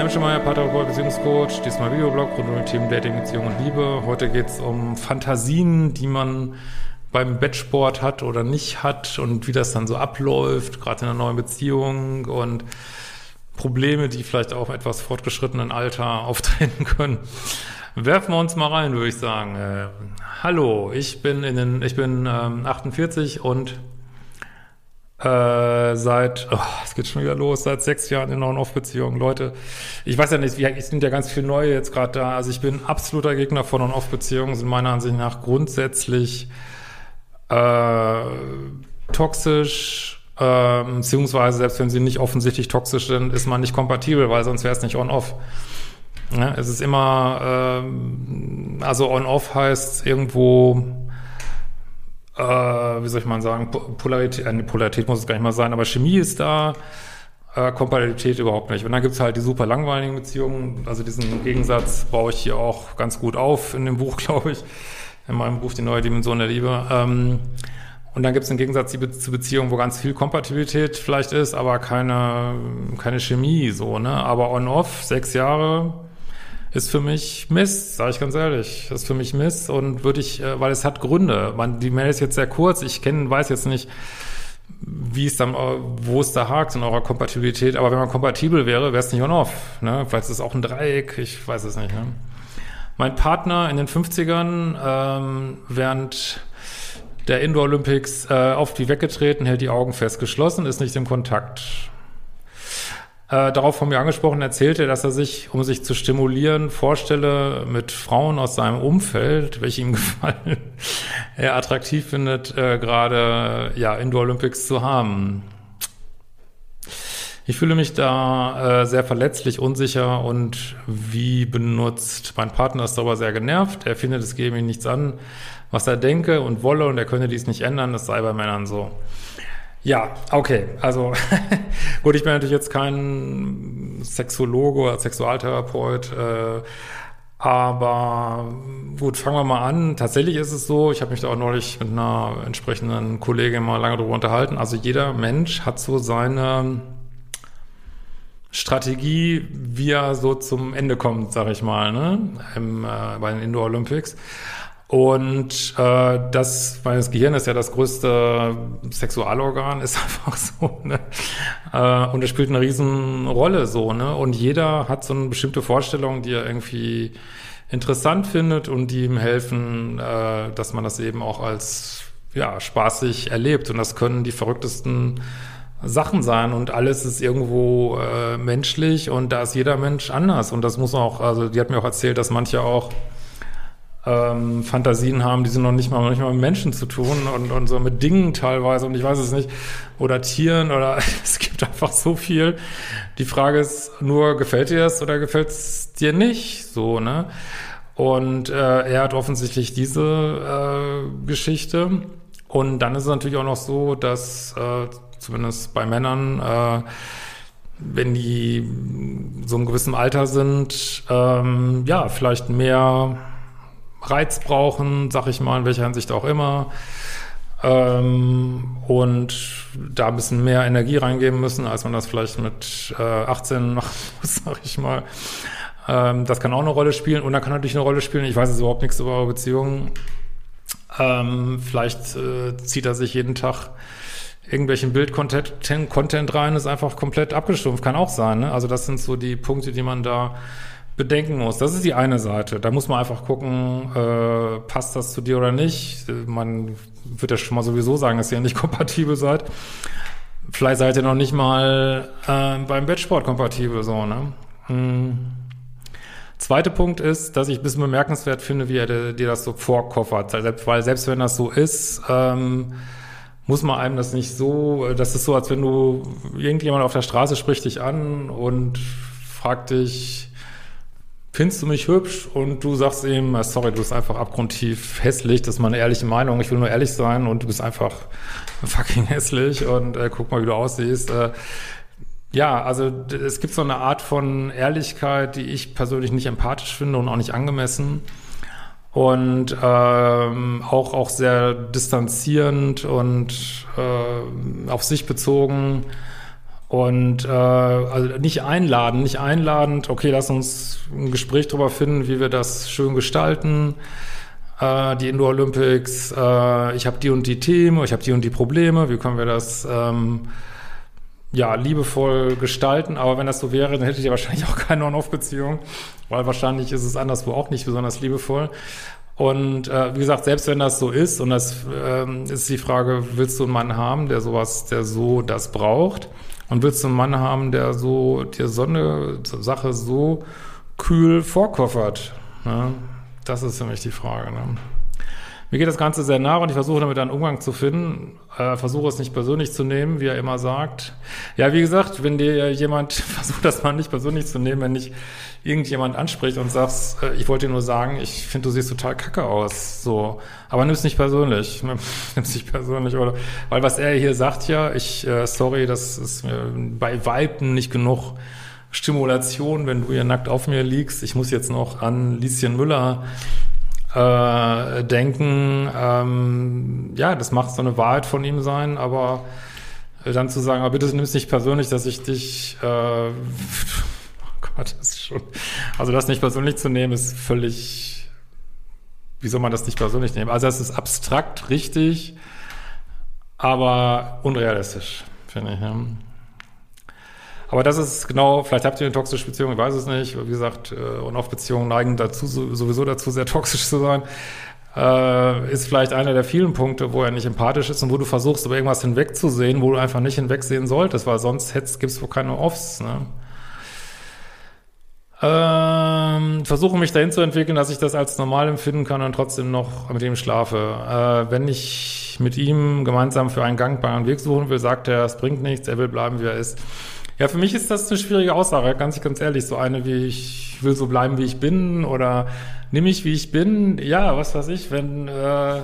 Ja, Christian Schemeier, Paartherapeut, Beziehungscoach, diesmal Videoblog rund um die Themen Dating, Beziehung und Liebe. Heute geht es um Fantasien, die man beim Bettsport hat oder nicht hat und wie das dann so abläuft, gerade in einer neuen Beziehung und Probleme, die vielleicht auch im etwas fortgeschrittenen Alter auftreten können. Werfen wir uns mal rein, würde ich sagen. Äh, hallo, ich bin in den, ich bin ähm, 48 und äh, seit, oh, es geht schon wieder los, seit sechs Jahren in einer On-Off-Beziehung. Leute, ich weiß ja nicht, wie, es sind ja ganz viele neue jetzt gerade da. Also ich bin absoluter Gegner von On-Off-Beziehungen, sind meiner Ansicht nach grundsätzlich äh, toxisch, äh, beziehungsweise selbst wenn sie nicht offensichtlich toxisch sind, ist man nicht kompatibel, weil sonst wäre es nicht On-Off. Ja, es ist immer, äh, also On-Off heißt irgendwo äh, wie soll ich mal sagen, Polarität, äh, Polarität muss es gar nicht mal sein, aber Chemie ist da, äh, Kompatibilität überhaupt nicht. Und dann gibt's halt die super langweiligen Beziehungen. Also diesen Gegensatz baue ich hier auch ganz gut auf in dem Buch, glaube ich. In meinem Buch Die neue Dimension der Liebe. Ähm, und dann gibt's den Gegensatz zu Beziehungen, wo ganz viel Kompatibilität vielleicht ist, aber keine, keine Chemie, so, ne? Aber on-off, sechs Jahre, ist für mich Mist, sage ich ganz ehrlich. Ist für mich Mist und würde ich, äh, weil es hat Gründe. Man, die Mail ist jetzt sehr kurz. Ich kenne, weiß jetzt nicht, wie es dann, äh, wo es da hakt in eurer Kompatibilität. Aber wenn man kompatibel wäre, wäre es nicht on-off. Ne? Vielleicht ist es auch ein Dreieck. Ich weiß es nicht. Ne? Mein Partner in den 50ern, ähm, während der Indoor Olympics äh, auf die weggetreten, hält die Augen fest geschlossen, ist nicht im Kontakt äh, darauf von mir angesprochen, erzählte, dass er sich, um sich zu stimulieren, vorstelle, mit Frauen aus seinem Umfeld, welche ihm gefallen, er attraktiv findet, äh, gerade ja Indoor Olympics zu haben. Ich fühle mich da äh, sehr verletzlich, unsicher und wie benutzt. Mein Partner ist darüber sehr genervt. Er findet, es gebe ihm nichts an, was er denke und wolle und er könne dies nicht ändern. Das sei bei Männern so. Ja, okay. Also gut, ich bin natürlich jetzt kein Sexologe oder Sexualtherapeut, äh, aber gut, fangen wir mal an. Tatsächlich ist es so, ich habe mich da auch neulich mit einer entsprechenden Kollegin mal lange darüber unterhalten. Also jeder Mensch hat so seine Strategie, wie er so zum Ende kommt, sag ich mal, ne? Im, äh, bei den Indoor Olympics. Und äh, das, weil das Gehirn ist ja das größte Sexualorgan, ist einfach so, ne? Äh, und es spielt eine Riesenrolle so, ne? Und jeder hat so eine bestimmte Vorstellung, die er irgendwie interessant findet und die ihm helfen, äh, dass man das eben auch als ja, spaßig erlebt. Und das können die verrücktesten Sachen sein und alles ist irgendwo äh, menschlich und da ist jeder Mensch anders. Und das muss auch, also die hat mir auch erzählt, dass manche auch ähm, Fantasien haben, die sind noch nicht mal, noch nicht mal mit Menschen zu tun und, und so mit Dingen teilweise und ich weiß es nicht, oder Tieren oder es gibt einfach so viel. Die Frage ist nur, gefällt dir das oder gefällt es dir nicht? So, ne? Und äh, er hat offensichtlich diese äh, Geschichte. Und dann ist es natürlich auch noch so, dass äh, zumindest bei Männern, äh, wenn die so im gewissen Alter sind, ähm, ja, vielleicht mehr Reiz brauchen, sag ich mal, in welcher Hinsicht auch immer. Ähm, und da ein bisschen mehr Energie reingeben müssen, als man das vielleicht mit äh, 18 machen muss, sag ich mal. Ähm, das kann auch eine Rolle spielen. Und da kann natürlich eine Rolle spielen, ich weiß jetzt überhaupt nichts über eure Beziehungen. Ähm, vielleicht äh, zieht er sich jeden Tag irgendwelchen Bildcontent Content rein, ist einfach komplett abgestumpft. Kann auch sein. Ne? Also das sind so die Punkte, die man da bedenken muss. Das ist die eine Seite. Da muss man einfach gucken, äh, passt das zu dir oder nicht. Man wird ja schon mal sowieso sagen, dass ihr nicht kompatibel seid. Vielleicht seid ihr noch nicht mal äh, beim Bettsport kompatibel, so, ne? Hm. Zweiter Punkt ist, dass ich ein bisschen bemerkenswert finde, wie er dir das so vorkoffert. Weil selbst wenn das so ist, ähm, muss man einem das nicht so, das ist so, als wenn du, irgendjemand auf der Straße spricht dich an und fragt dich, findest du mich hübsch? Und du sagst ihm, sorry, du bist einfach abgrundtief hässlich, das ist meine ehrliche Meinung, ich will nur ehrlich sein und du bist einfach fucking hässlich. Und äh, guck mal, wie du aussiehst. Äh, ja, also es gibt so eine Art von Ehrlichkeit, die ich persönlich nicht empathisch finde und auch nicht angemessen. Und ähm, auch auch sehr distanzierend und äh, auf sich bezogen und äh, also nicht einladen, nicht einladend, okay, lass uns ein Gespräch darüber finden, wie wir das schön gestalten. Äh, die Indoor Olympics, äh, ich habe die und die Themen, ich habe die und die Probleme, wie können wir das ähm, ja, liebevoll gestalten, aber wenn das so wäre, dann hättet ihr wahrscheinlich auch keine On-Off-Beziehung, weil wahrscheinlich ist es anderswo auch nicht besonders liebevoll. Und äh, wie gesagt, selbst wenn das so ist, und das ähm, ist die Frage, willst du einen Mann haben, der sowas, der so das braucht? Und willst du einen Mann haben, der so dir so eine Sache so kühl vorkoffert? Ne? Das ist mich die Frage. Ne? Mir geht das Ganze sehr nah und ich versuche damit einen Umgang zu finden, äh, versuche es nicht persönlich zu nehmen, wie er immer sagt. Ja, wie gesagt, wenn dir jemand versucht, das mal nicht persönlich zu nehmen, wenn dich irgendjemand anspricht und sagst, äh, ich wollte dir nur sagen, ich finde, du siehst total kacke aus, so. Aber nimm es nicht persönlich, nimm es nicht persönlich, oder? Weil was er hier sagt, ja, ich, äh, sorry, das ist mir bei Weitem nicht genug Stimulation, wenn du hier nackt auf mir liegst. Ich muss jetzt noch an Lieschen Müller äh, denken, ähm, ja, das macht so eine Wahrheit von ihm sein, aber dann zu sagen, aber bitte nimm es nicht persönlich, dass ich dich, äh, oh Gott, das ist schon, also das nicht persönlich zu nehmen, ist völlig, wie soll man das nicht persönlich nehmen? Also es ist abstrakt richtig, aber unrealistisch, finde ich. Ja. Aber das ist genau, vielleicht habt ihr eine toxische Beziehung, ich weiß es nicht. Wie gesagt, äh, und auf Beziehungen neigen dazu, sowieso dazu, sehr toxisch zu sein. Äh, ist vielleicht einer der vielen Punkte, wo er nicht empathisch ist und wo du versuchst, über irgendwas hinwegzusehen, wo du einfach nicht hinwegsehen solltest, weil sonst gibt es wohl keine Offs. Ne? Ähm, versuche mich dahin zu entwickeln, dass ich das als normal empfinden kann und trotzdem noch mit ihm schlafe. Äh, wenn ich mit ihm gemeinsam für einen gangbaren Weg suchen will, sagt er, es bringt nichts, er will bleiben, wie er ist. Ja, für mich ist das eine schwierige Aussage, ganz, ganz ehrlich. So eine wie ich will so bleiben, wie ich bin oder nimm ich, wie ich bin. Ja, was weiß ich, wenn, äh,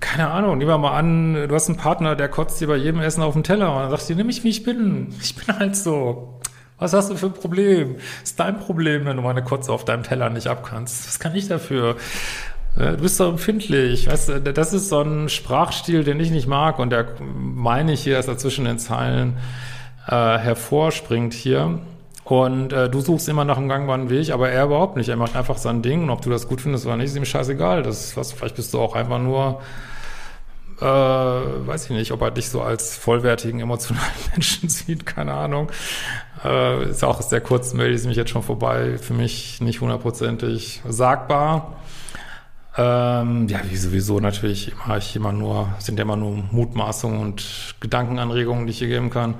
keine Ahnung, nehmen wir mal an, du hast einen Partner, der kotzt dir bei jedem Essen auf den Teller und dann sagst du, nimm mich, wie ich bin. Ich bin halt so. Was hast du für ein Problem? ist dein Problem, wenn du meine Kotze auf deinem Teller nicht abkannst. Was kann ich dafür? Äh, du bist so empfindlich. Weißt du, das ist so ein Sprachstil, den ich nicht mag und der meine ich hier, dass er zwischen den Zeilen äh, hervorspringt hier. Und äh, du suchst immer nach einem gangbaren Weg, aber er überhaupt nicht. Er macht einfach sein Ding und ob du das gut findest oder nicht, ist ihm scheißegal. Das was, vielleicht bist du auch einfach nur, äh, weiß ich nicht, ob er dich so als vollwertigen, emotionalen Menschen sieht, keine Ahnung. Äh, ist auch sehr kurz, Mail ist mich jetzt schon vorbei, für mich nicht hundertprozentig sagbar. Ähm, ja, wie sowieso natürlich immer, ich immer nur, sind ja immer nur Mutmaßungen und Gedankenanregungen, die ich hier geben kann.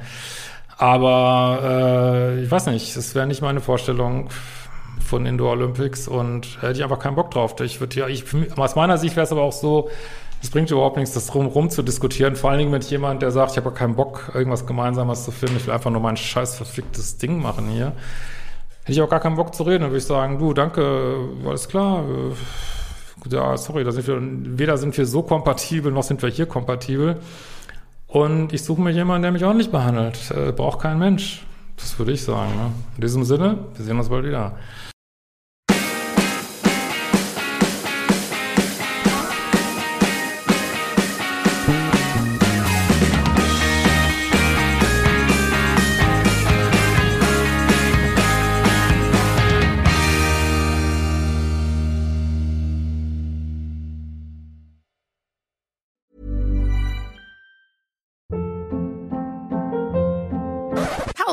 Aber äh, ich weiß nicht, das wäre nicht meine Vorstellung von Indoor Olympics und hätte ich einfach keinen Bock drauf. Ich würde ja, ich, aus meiner Sicht wäre es aber auch so, es bringt überhaupt nichts, das drumherum zu diskutieren. Vor allen Dingen mit jemand, der sagt, ich habe keinen Bock, irgendwas Gemeinsames zu finden. Ich will einfach nur mein scheiß verficktes Ding machen hier. Hätte ich auch gar keinen Bock zu reden. Dann würde ich sagen, du, danke, alles klar. Ja, sorry, da sind wir, weder sind wir so kompatibel, noch sind wir hier kompatibel. Und ich suche mir jemanden, der mich ordentlich behandelt. Äh, braucht kein Mensch. Das würde ich sagen. Ne? In diesem Sinne, wir sehen uns bald wieder.